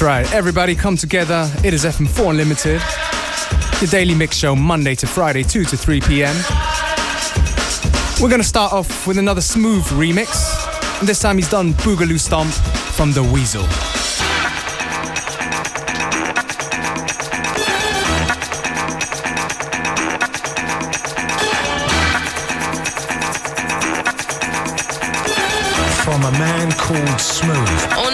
That's right, everybody come together. It is FM4 Unlimited, your daily mix show Monday to Friday, 2 to 3 p.m. We're gonna start off with another smooth remix. And this time he's done Boogaloo Stomp from The Weasel. From a man called Smooth.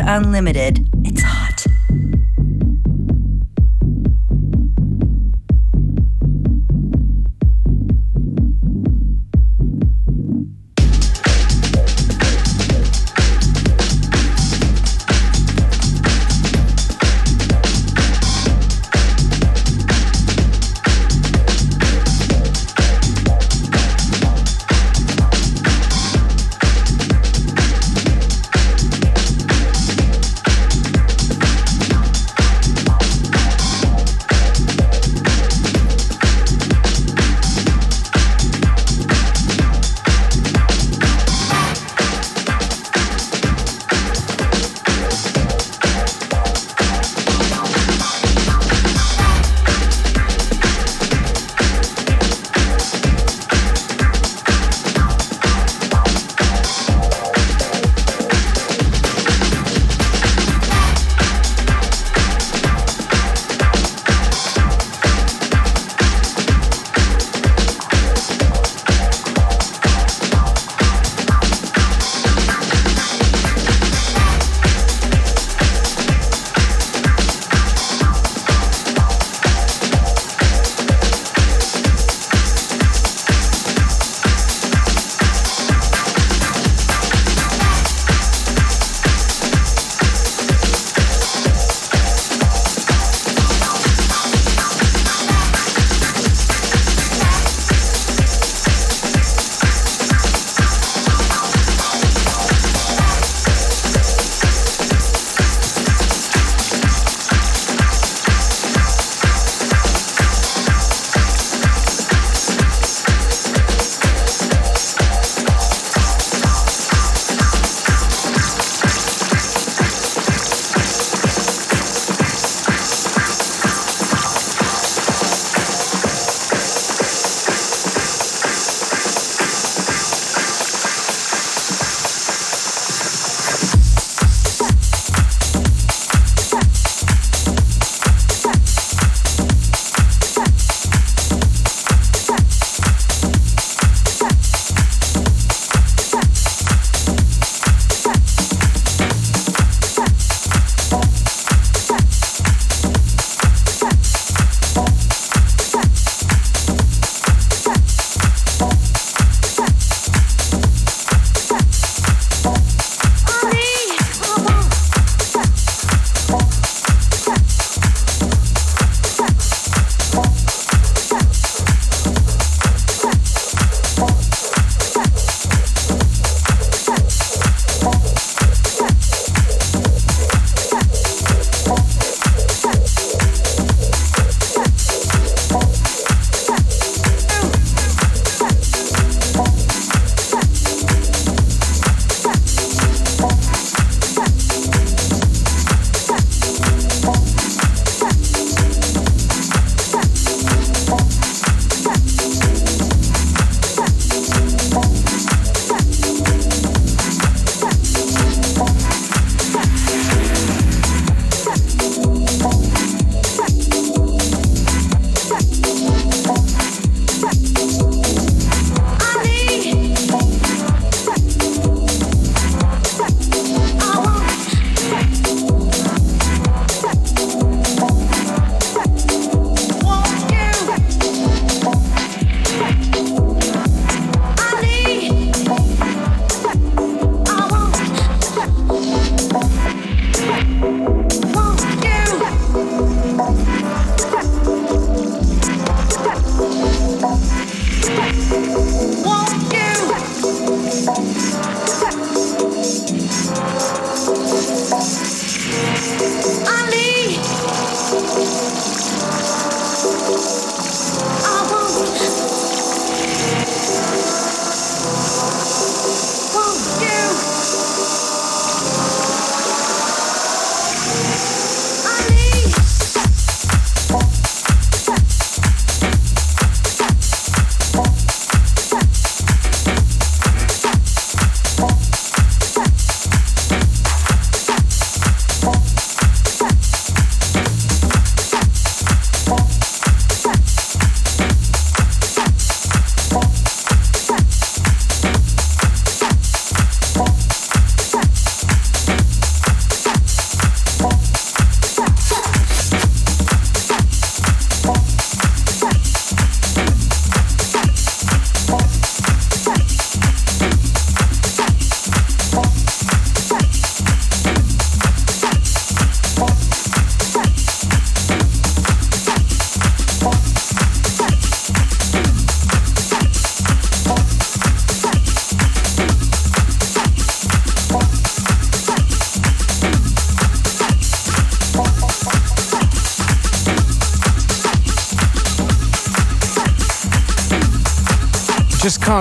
Unlimited.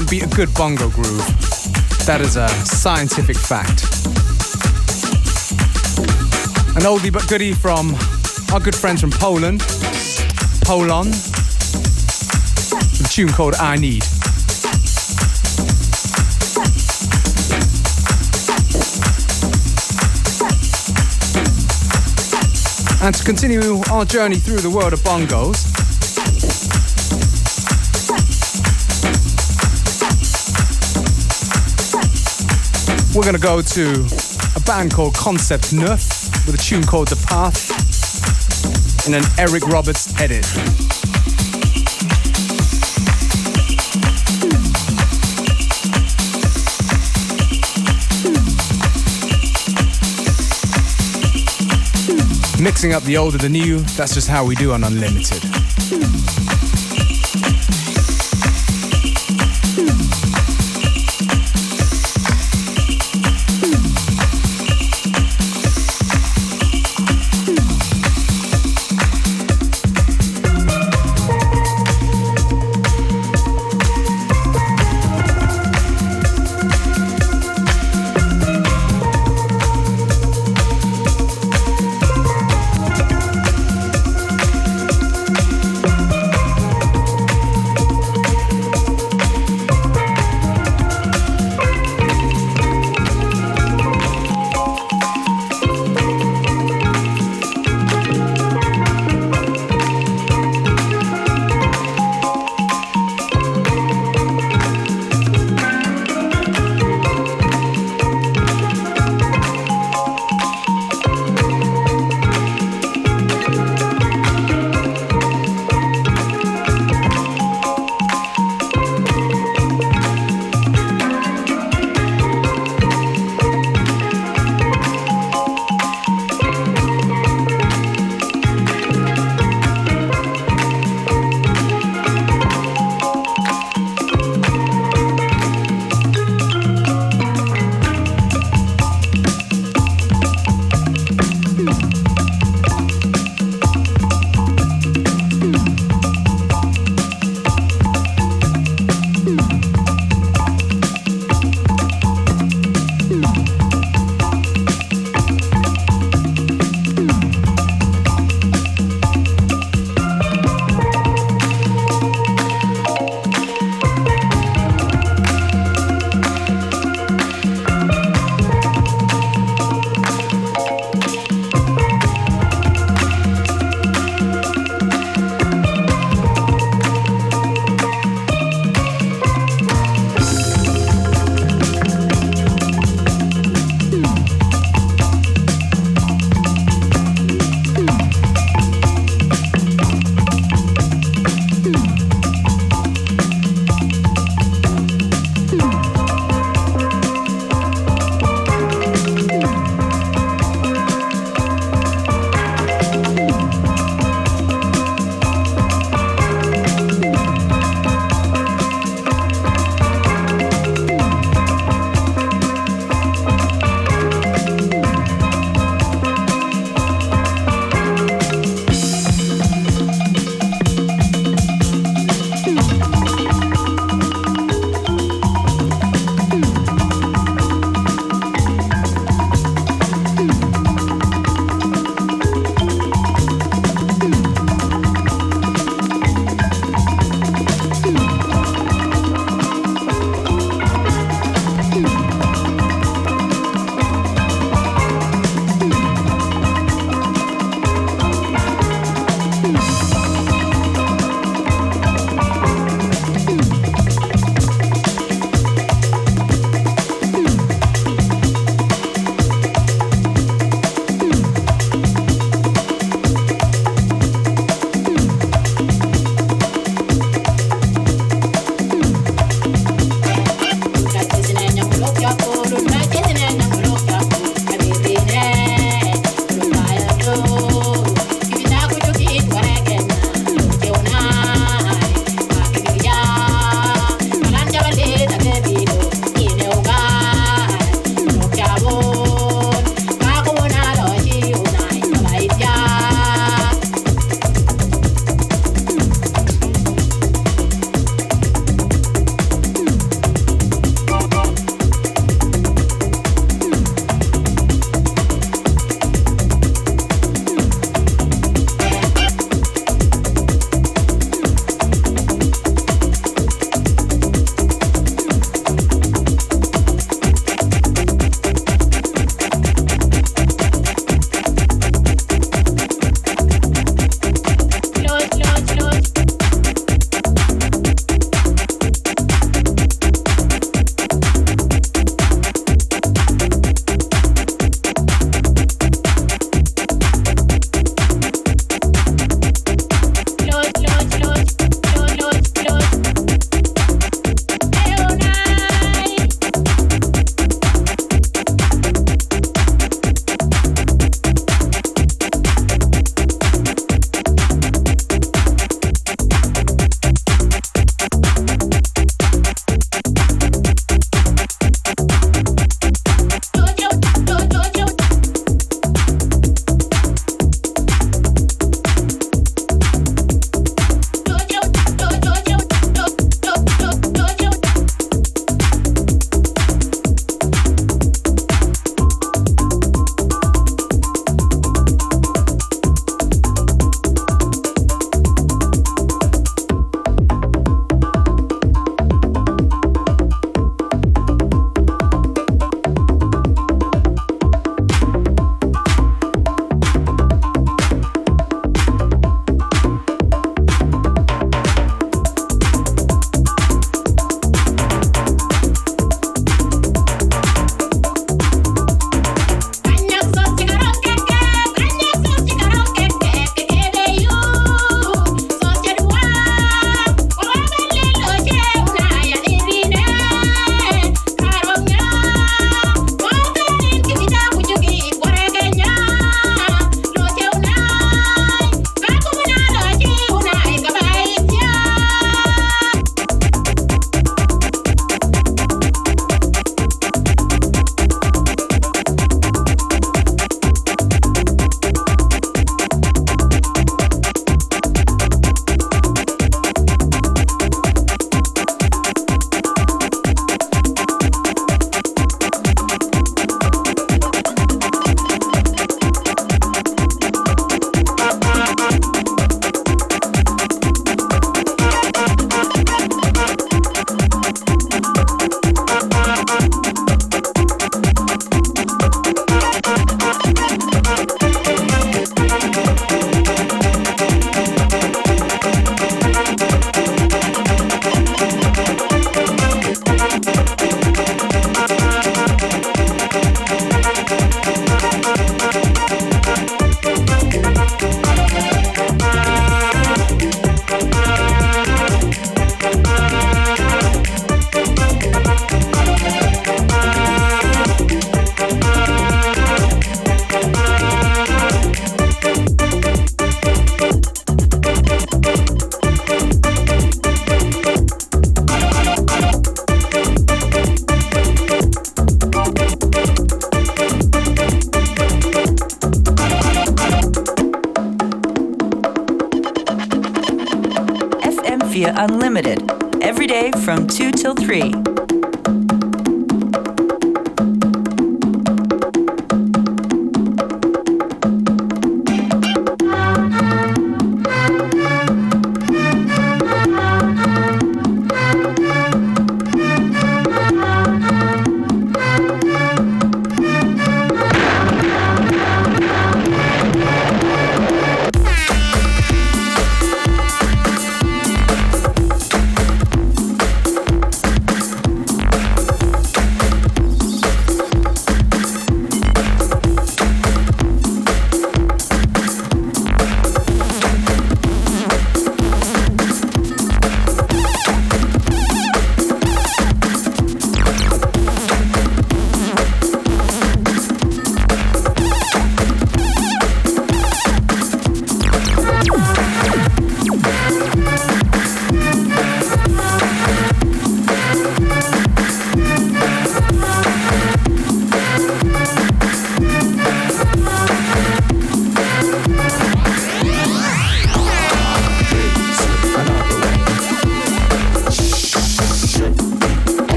Can't beat a good bongo groove. That is a scientific fact. An oldie but goodie from our good friends from Poland, Polon, a tune called I Need. And to continue our journey through the world of bongos, we're gonna go to a band called Concept Neuf with a tune called The Path in an Eric Roberts edit. Mixing up the old and the new, that's just how we do on Unlimited.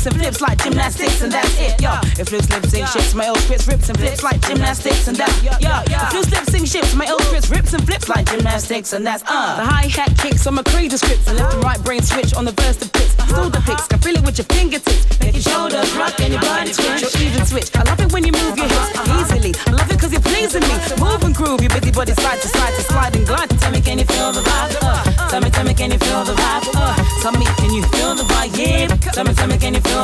Mistakes, and flips like gymnastics, and that's it. Yeah, if loose lips sing ships, my old scripts rips and flips like gymnastics, and that. Yeah, yeah. If loose lips sing ships, my old scripts rips and flips like gymnastics, and that's uh. The hi hat kicks on my crazy scripts, and left and right brain switch on the verse of pits. Still the picks, can feel it with your fingertips. Make your shoulders rock and your body twitch. Your even switch. I love it when you move your hips easily. I love it cause you're pleasing me. Move and groove, your busy body side to side to slide and glide. Tell me, can you feel the vibe? Uh. Tell me, tell me, can you feel the vibe? Uh. Tell me,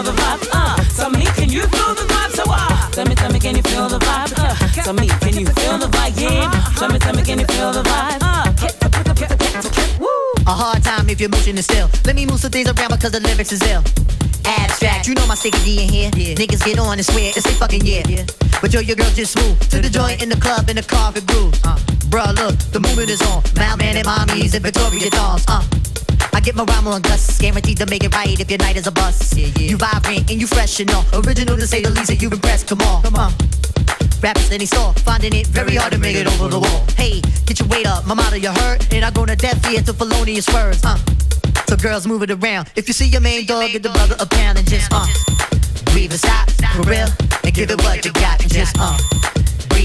feel the vibe? Uh. Tell me, can you feel the vibe? So uh. Tell me, tell me, can you feel the vibe? Uh. Tell me, can you feel the vibe? Yeah. Tell me, tell me, can you feel the vibe? Uh, A hard time if your motion is still. Let me move some things around because the lyrics is ill. Abstract, you know my sticky D in here. Yeah. Niggas get on and swear it's a fucking year. Yeah. But yo, your girl just smooth to the joint in the club in the car for grooves. Uh. Bruh, look, the movement is on. Malman and mommies and Victoria dolls. Uh. I get my rhyme on gusts, guaranteed to make it right if your night is a bust. Yeah, yeah. You vibrant and you fresh and all. Original to say the least, and you've impressed. Come on, come on. Rappers in any store, finding it very hard to make it over the wall. Hey, get your weight up, my motto you heard, and I go to death here to felonious words. Uh. So girls move it around. If you see your main dog, get the brother a pound and just uh. Breathe and stop, for real, and give it what you got, and just uh.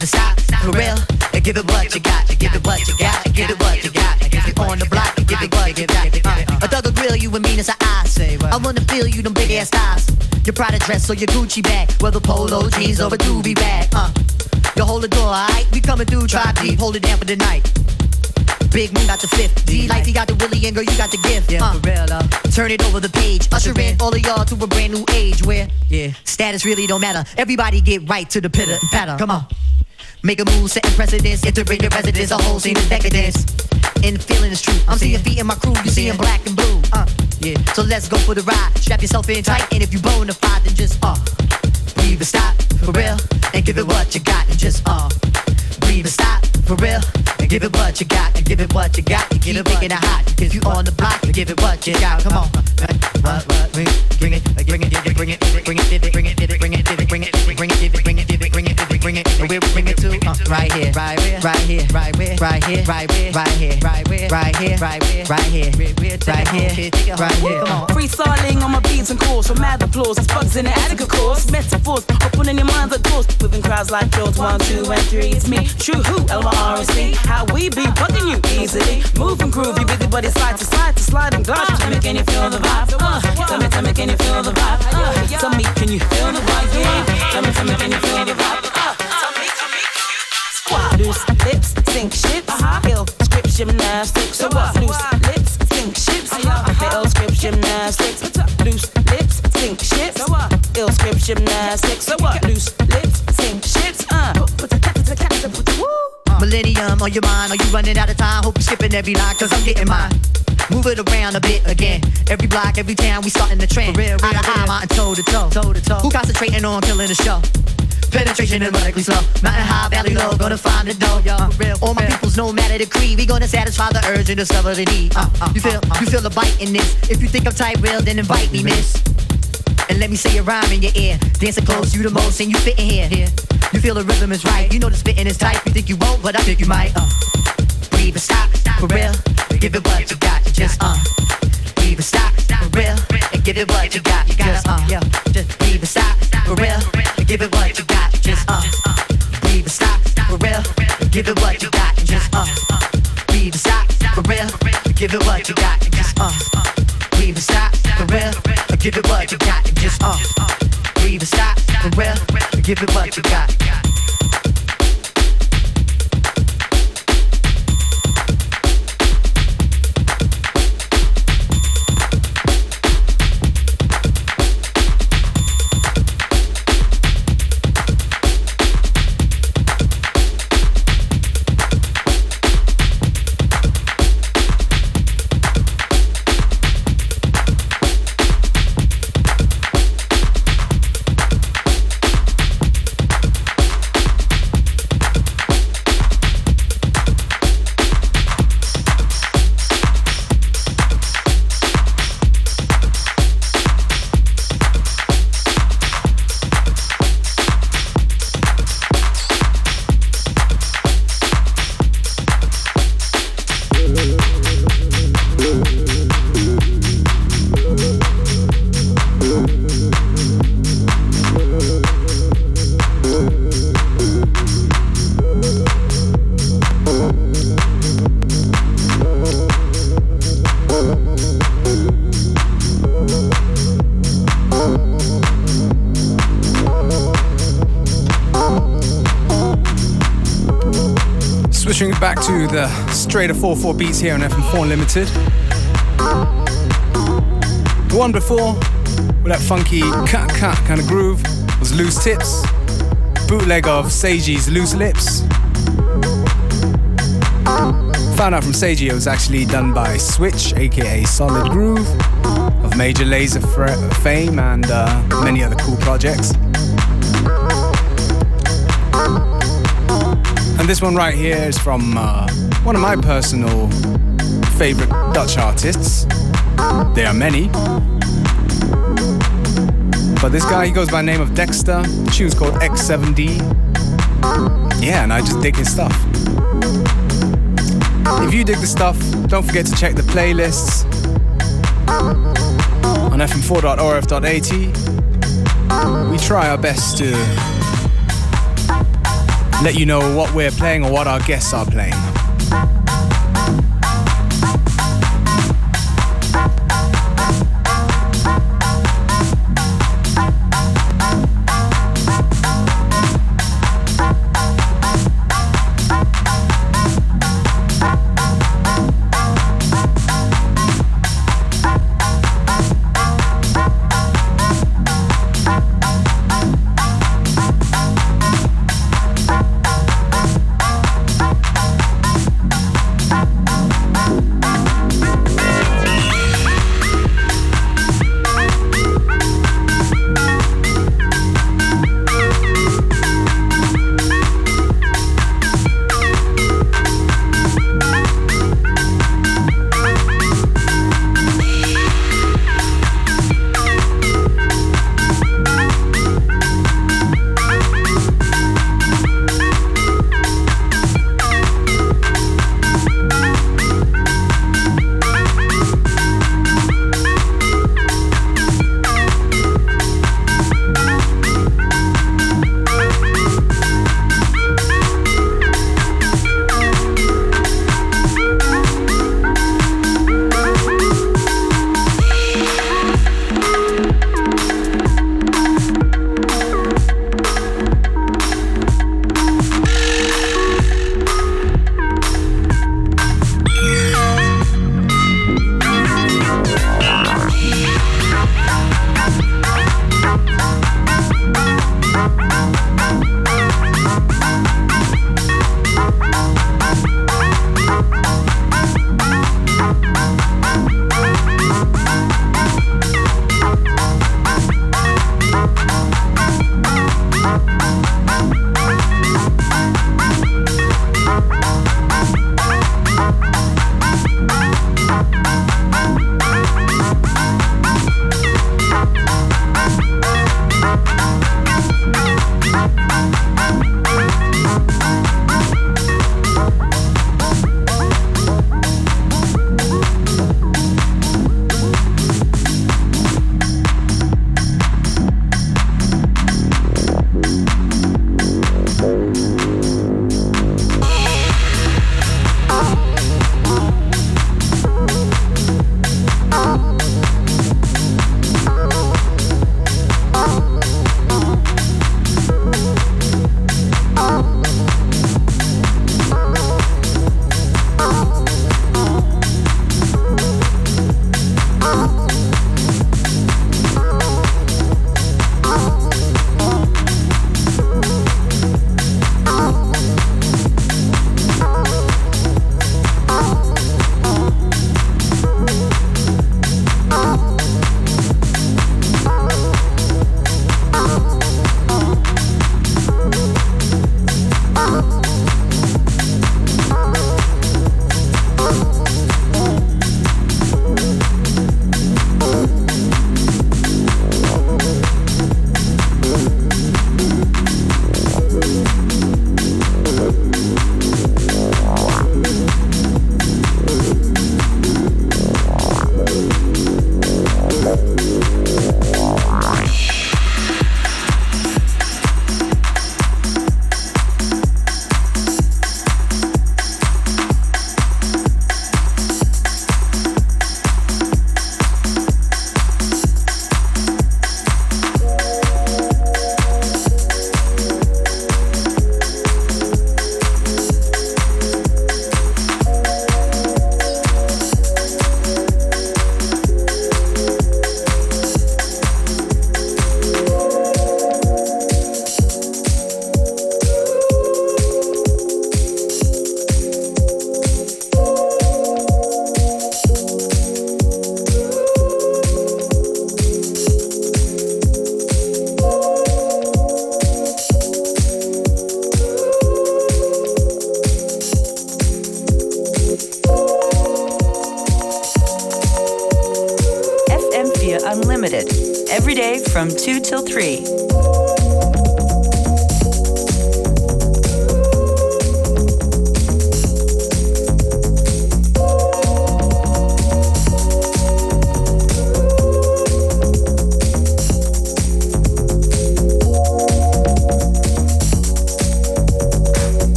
And stop, for real, and give it what you got, give it what you got, give it what you got, give it on the block, give it what you got. Uh. A thug will grill you and mean as I say. I wanna feel you them big ass thighs. Your Prada dress or your Gucci bag, whether polo jeans or a doobie bag. Uh, you hold the door, alright? We coming through, try deep, hold it down for the night. Big Moon got the fifth. D like he got the Willie and girl, you got the gift. Yeah, uh, for real, though. turn it over the page. Usher in all of y'all to a brand new age where, yeah, status really don't matter. Everybody get right to the pitter and patter. Come on. Make a move, setting precedence, entering the residence, a whole scene of decadence. And feeling is true. I'm seeing feet in my crew, you seeing black and blue. Uh, yeah. So let's go for the ride. Strap yourself in tight, and if you bona fide, then just uh, breathe and stop for real, and give it what you got, and just uh, breathe and stop for real, give it what you got, give it what you got. You keep making it hot, if you on the block, give it what you got. Come on, what, what, bring, bring it, bring it, bring it, bring it, bring it, bring it, bring it, bring it, bring it, bring it, bring it, bring it, bring it, bring it, bring it, where we bring it to? Uh, right here, right where, right here, right where, right here, right where, right here, right where, right here, right where, right here, right here, right here. Come on. Freestyling on my beats and calls from mad applause. It's bugs in the attic, of course. Metaphors opening your minds at doors. Within crowds like George, one, two, and three. It's me, True Who, L-Y-R-S-C. How we be bugging you easily. Move and groove, you busy body side to side to slide and glide. Tell me, can you feel the vibe? Uh, tell me, tell me, can you feel the vibe? Uh, tell me, can you feel the vibe? Yeah. Tell me, tell me, can you feel the vibe? Uh, tell me, tell me, can you squat? Loose lips, sink ships. Uh-huh. Ill script gymnastics. So what? Loose lips, sink ships. Ill script gymnastics. Loose lips, sink ships. Ill script gymnastics. So what? Loose lips, Millennium on your mind, are you running out of time? Hope you're skipping every line, cause I'm getting mine. Move it around a bit again. Every block, every town, we starting the trend. Real, real, Eye to eye, mountain toe to toe. toe, to toe. Who concentrating on killing the show? Penetration is radically slow. Mountain high, valley low, gonna find the dough, yo. Uh, all my peoples no matter the creed, we gonna satisfy the urge and discover the need. Uh, uh, you feel, you feel the bite in this. If you think I'm tight, real, then invite me, miss. And let me say a rhyme in your ear. Dancing close, you the most, and you fit in here. here. You feel the rhythm is right. You know the spitting is tight. You think you won't, but I think you might. Uh, breathe and stop, for real. Give it what you got. Just uh, breathe and stop, for real. And give it what you got. Just uh, yeah. Just breathe and stop, for real. And give it what you got. Just uh, breathe and stop, for real. And give it what you got. Just uh, breathe and stop, for real. And give it what you got. Just uh, give it what you got. Just uh, breathe and stop, for real. Give it what you got. The straighter 4-4 beats here on FM4 Unlimited. The one before, with that funky cut cut kind of groove, was Loose Tips, bootleg of Seiji's Loose Lips. Found out from Seiji it was actually done by Switch, aka Solid Groove, of Major Lazer fame and uh, many other cool projects. And this one right here is from uh, one of my personal favorite Dutch artists. There are many. But this guy, he goes by the name of Dexter. The tune's called X7D. Yeah, and I just dig his stuff. If you dig the stuff, don't forget to check the playlists on fm4.orf.at. We try our best to let you know what we're playing or what our guests are playing.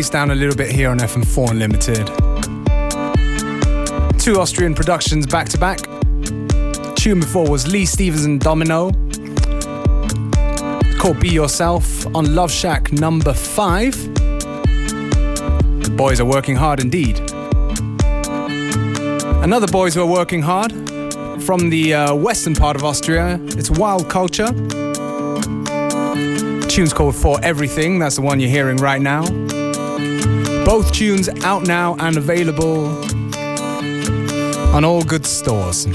Pace down a little bit here on FM4 Unlimited. Two Austrian productions back to back. Tune before was Lee Stevens and Domino. Called Be Yourself on Love Shack number five. The boys are working hard indeed. Another boys who are working hard from the uh, western part of Austria. It's Wild Culture tune's called For Everything. That's the one you're hearing right now. Both tunes out now and available on all good stores.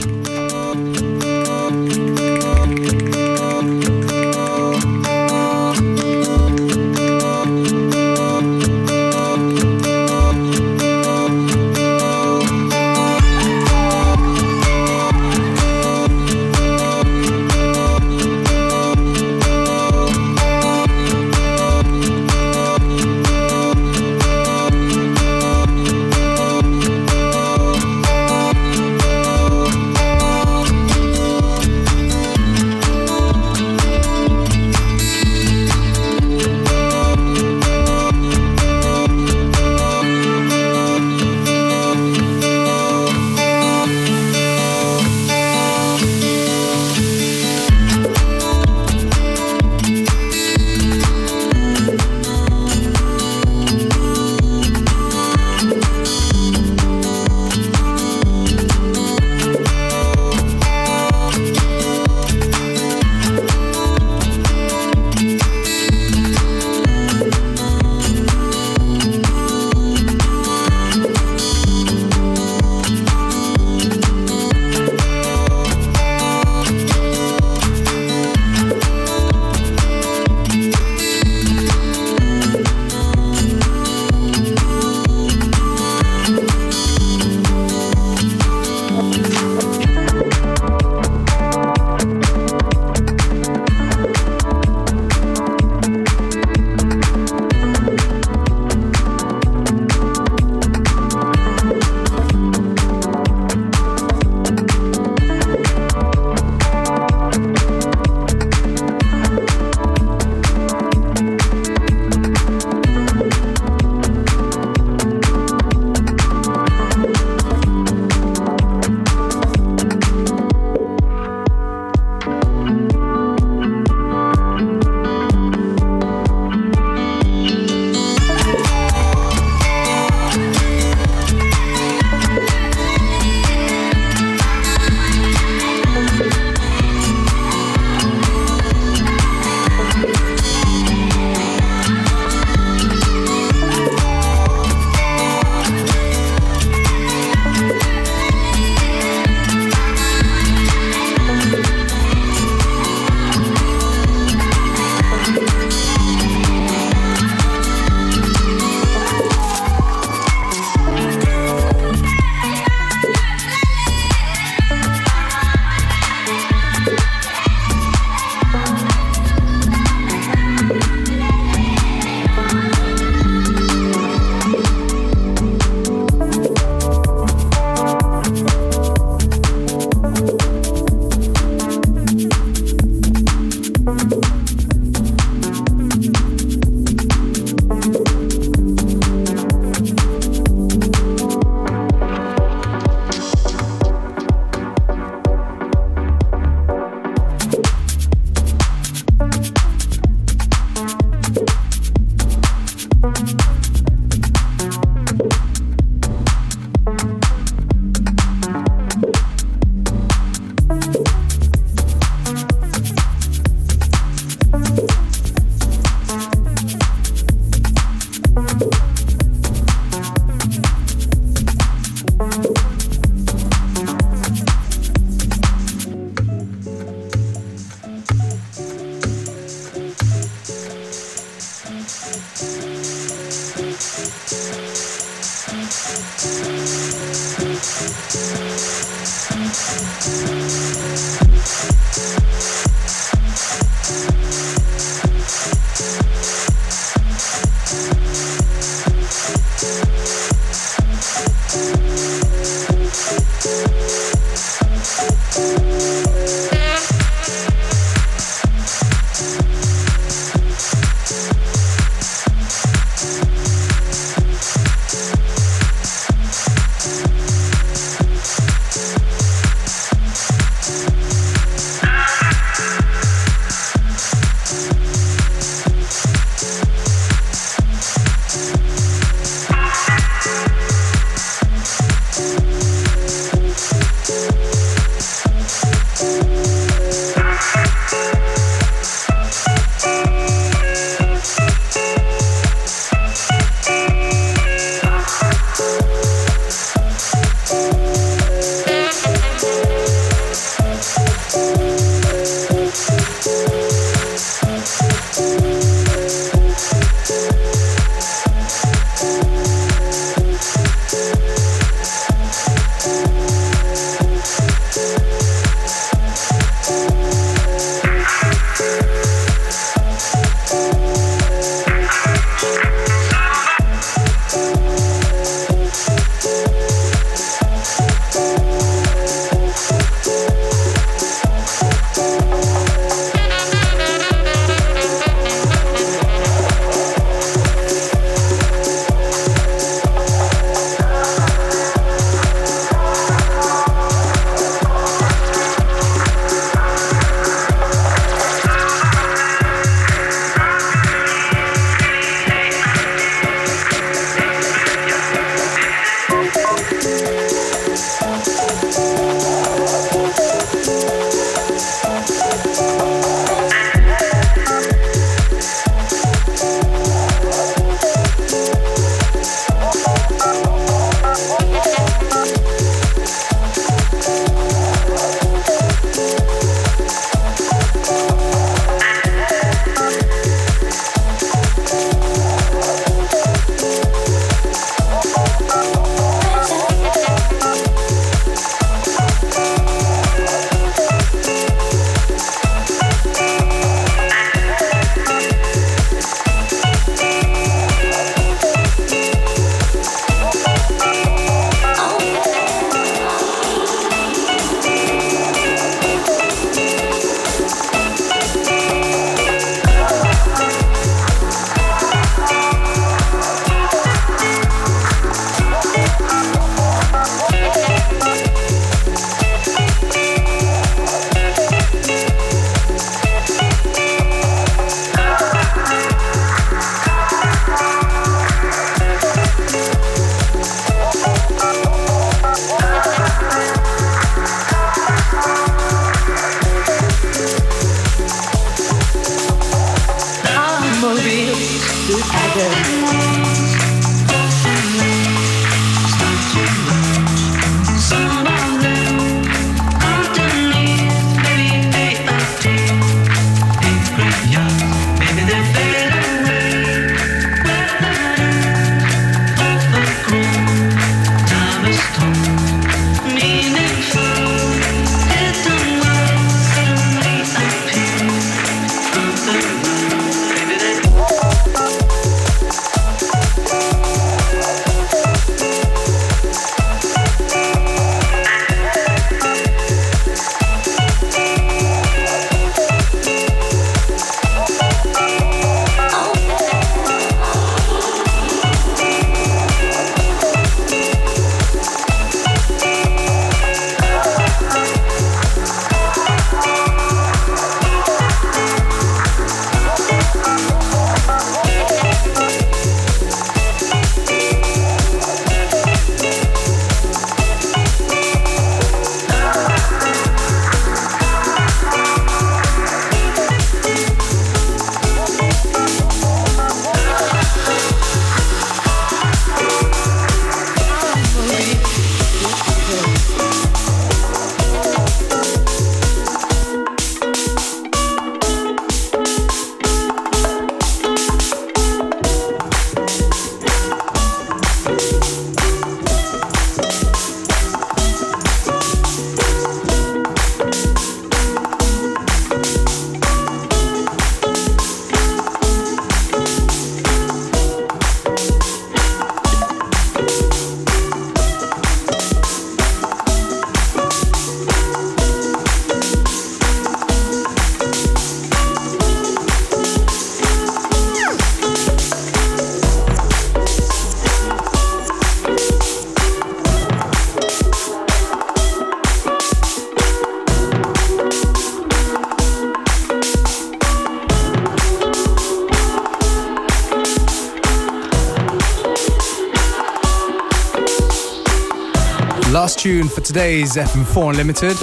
Tune for today's FM4 Unlimited.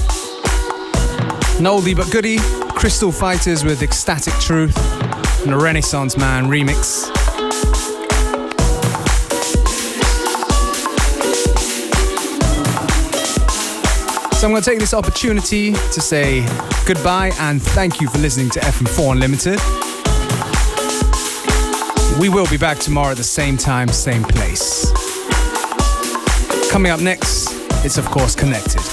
An oldie but goodie, Crystal Fighters with Xtatic Truth and a Renaissance Man remix. So I'm going to take this opportunity to say goodbye and thank you for listening to FM4 Unlimited. We will be back tomorrow at the same time, same place. Coming up next, it's of course connected.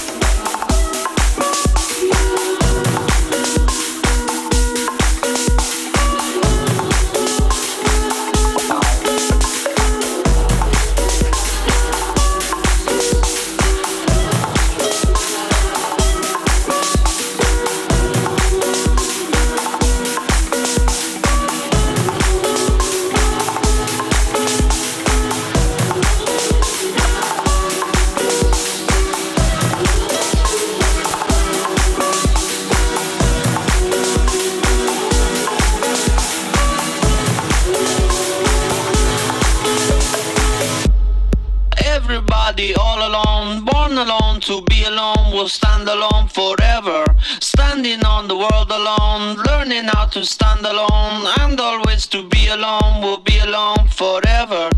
Will stand alone forever. Standing on the world alone, learning how to stand alone, and always to be alone, will be alone forever.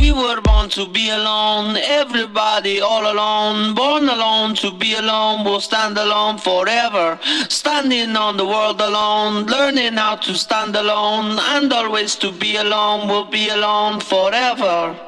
We were born to be alone, everybody all alone, born alone to be alone, will stand alone forever. Standing on the world alone, learning how to stand alone, and always to be alone, will be alone forever.